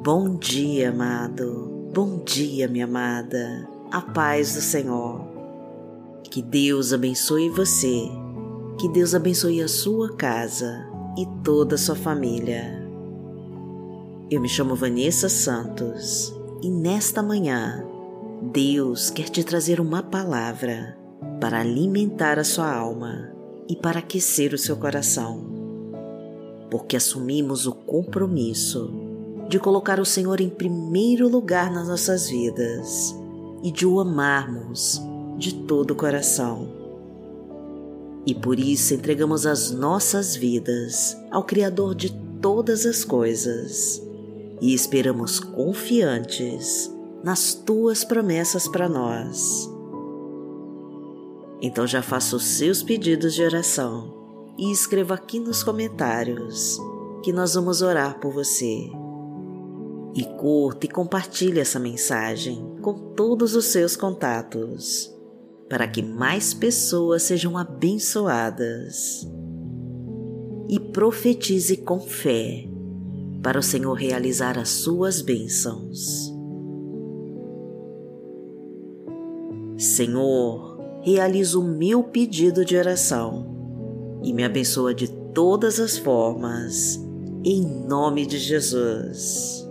Bom dia, amado. Bom dia, minha amada. A paz do Senhor. Que Deus abençoe você. Que Deus abençoe a sua casa e toda a sua família. Eu me chamo Vanessa Santos e nesta manhã Deus quer te trazer uma palavra para alimentar a sua alma e para aquecer o seu coração. Porque assumimos o compromisso de colocar o Senhor em primeiro lugar nas nossas vidas e de o amarmos de todo o coração. E por isso entregamos as nossas vidas ao Criador de todas as coisas e esperamos confiantes nas tuas promessas para nós. Então já faça os seus pedidos de oração e escreva aqui nos comentários que nós vamos orar por você. E curta e compartilhe essa mensagem com todos os seus contatos, para que mais pessoas sejam abençoadas. E profetize com fé, para o Senhor realizar as suas bênçãos. Senhor, realiza o meu pedido de oração e me abençoa de todas as formas, em nome de Jesus.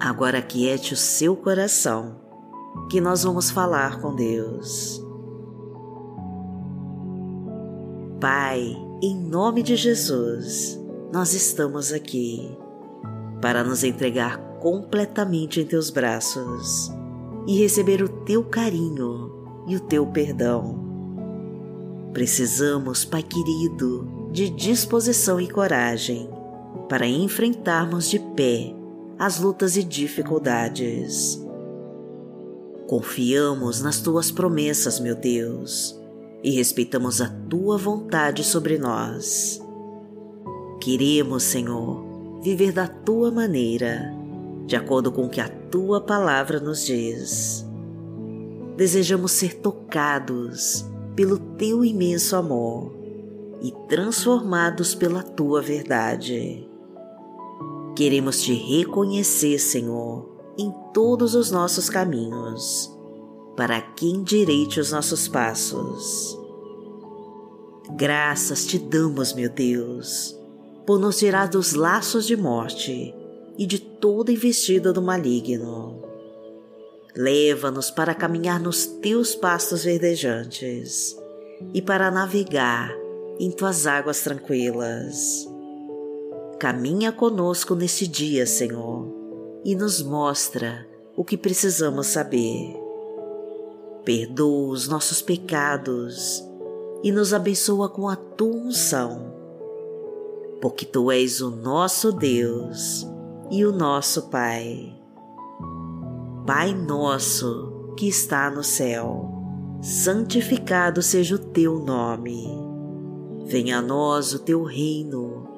Agora quiete o seu coração, que nós vamos falar com Deus. Pai, em nome de Jesus, nós estamos aqui para nos entregar completamente em teus braços e receber o teu carinho e o teu perdão. Precisamos, Pai querido, de disposição e coragem para enfrentarmos de pé as lutas e dificuldades. Confiamos nas tuas promessas, meu Deus, e respeitamos a tua vontade sobre nós. Queremos, Senhor, viver da tua maneira de acordo com o que a tua palavra nos diz. Desejamos ser tocados pelo teu imenso amor e transformados pela tua verdade. Queremos te reconhecer, Senhor, em todos os nossos caminhos, para que endireite os nossos passos. Graças te damos, meu Deus, por nos tirar dos laços de morte e de toda investida do maligno. Leva-nos para caminhar nos teus pastos verdejantes e para navegar em tuas águas tranquilas. Caminha conosco neste dia, Senhor, e nos mostra o que precisamos saber. Perdoa os nossos pecados e nos abençoa com a tua unção, porque tu és o nosso Deus e o nosso Pai. Pai nosso que está no céu, santificado seja o teu nome. Venha a nós o teu reino,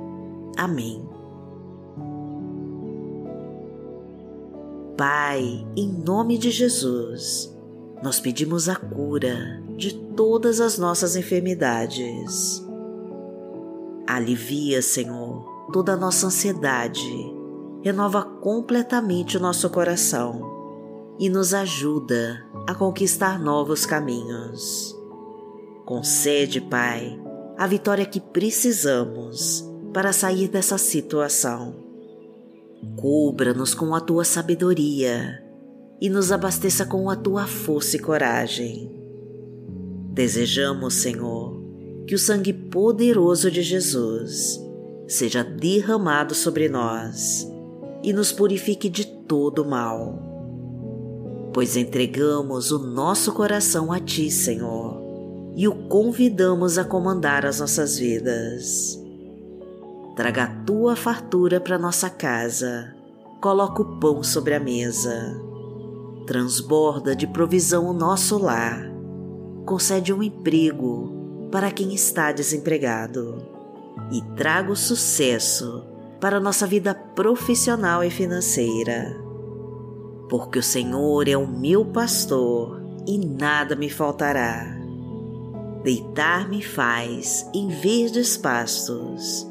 Amém. Pai, em nome de Jesus, nós pedimos a cura de todas as nossas enfermidades. Alivia, Senhor, toda a nossa ansiedade renova completamente o nosso coração e nos ajuda a conquistar novos caminhos. Concede, Pai, a vitória que precisamos para sair dessa situação. Cubra-nos com a tua sabedoria e nos abasteça com a tua força e coragem. Desejamos, Senhor, que o sangue poderoso de Jesus seja derramado sobre nós e nos purifique de todo mal. Pois entregamos o nosso coração a Ti, Senhor, e o convidamos a comandar as nossas vidas. Traga a tua fartura para nossa casa, coloca o pão sobre a mesa, transborda de provisão o nosso lar, concede um emprego para quem está desempregado. E traga o sucesso para nossa vida profissional e financeira. Porque o Senhor é o meu pastor e nada me faltará. Deitar-me faz em verdes pastos,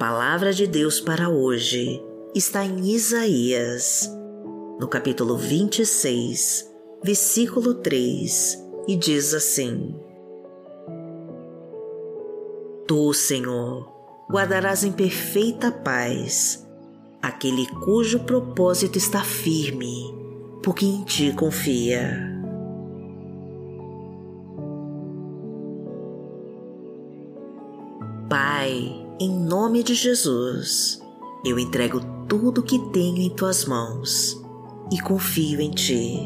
Palavra de Deus para hoje está em Isaías, no capítulo 26, versículo 3, e diz assim: Tu, Senhor, guardarás em perfeita paz aquele cujo propósito está firme, porque em ti confia. Em nome de Jesus, eu entrego tudo que tenho em tuas mãos e confio em ti.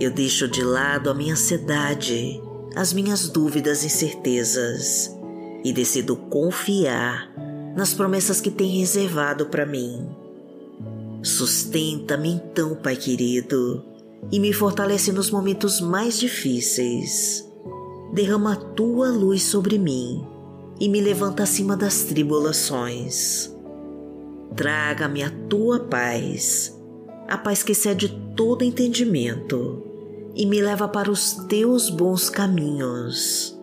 Eu deixo de lado a minha ansiedade, as minhas dúvidas e incertezas e decido confiar nas promessas que tem reservado para mim. Sustenta-me então, Pai querido, e me fortalece nos momentos mais difíceis. Derrama a tua luz sobre mim e me levanta acima das tribulações. Traga-me a tua paz, a paz que excede todo entendimento, e me leva para os teus bons caminhos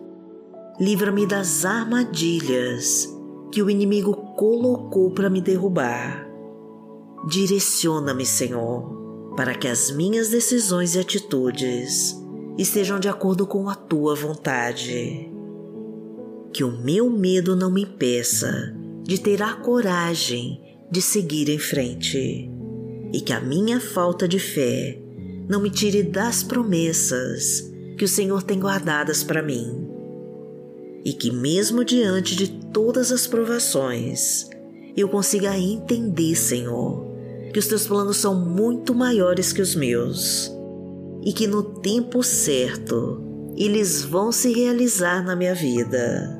livra-me das armadilhas que o inimigo colocou para me derrubar. Direciona-me, Senhor, para que as minhas decisões e atitudes estejam de acordo com a tua vontade. Que o meu medo não me impeça de ter a coragem de seguir em frente e que a minha falta de fé não me tire das promessas que o Senhor tem guardadas para mim e que, mesmo diante de todas as provações, eu consiga entender, Senhor, que os teus planos são muito maiores que os meus e que no tempo certo eles vão se realizar na minha vida.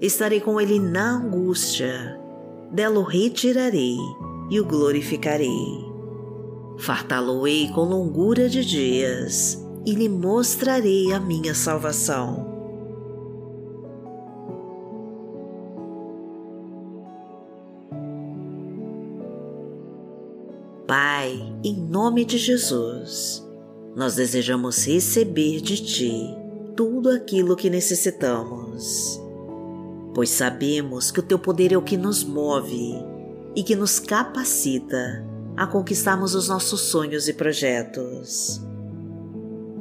Estarei com ele na angústia, dela o retirarei e o glorificarei. Fartá-lo-ei com longura de dias e lhe mostrarei a minha salvação. Pai, em nome de Jesus, nós desejamos receber de Ti tudo aquilo que necessitamos, pois sabemos que o Teu poder é o que nos move e que nos capacita a conquistarmos os nossos sonhos e projetos.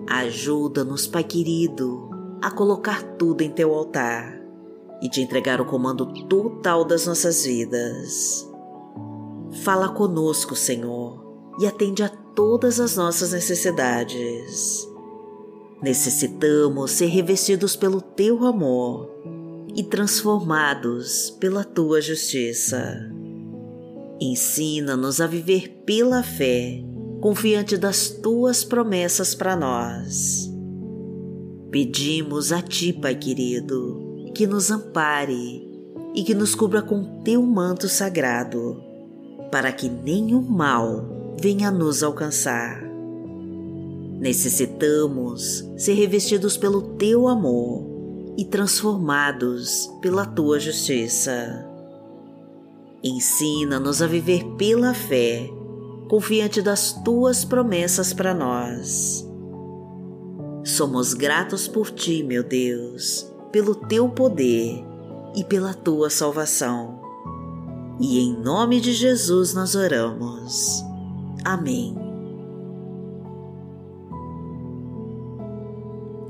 Ajuda-nos, Pai querido, a colocar tudo em Teu altar e te entregar o comando total das nossas vidas. Fala conosco, Senhor, e atende a todas as nossas necessidades. Necessitamos ser revestidos pelo Teu amor e transformados pela Tua justiça. Ensina-nos a viver pela fé, confiante das tuas promessas para nós. Pedimos a Ti, Pai querido, que nos ampare e que nos cubra com Teu manto sagrado, para que nenhum mal venha nos alcançar. Necessitamos ser revestidos pelo Teu amor e transformados pela Tua justiça Ensina-nos a viver pela fé, confiante das tuas promessas para nós. Somos gratos por ti, meu Deus, pelo teu poder e pela tua salvação. E em nome de Jesus nós oramos. Amém.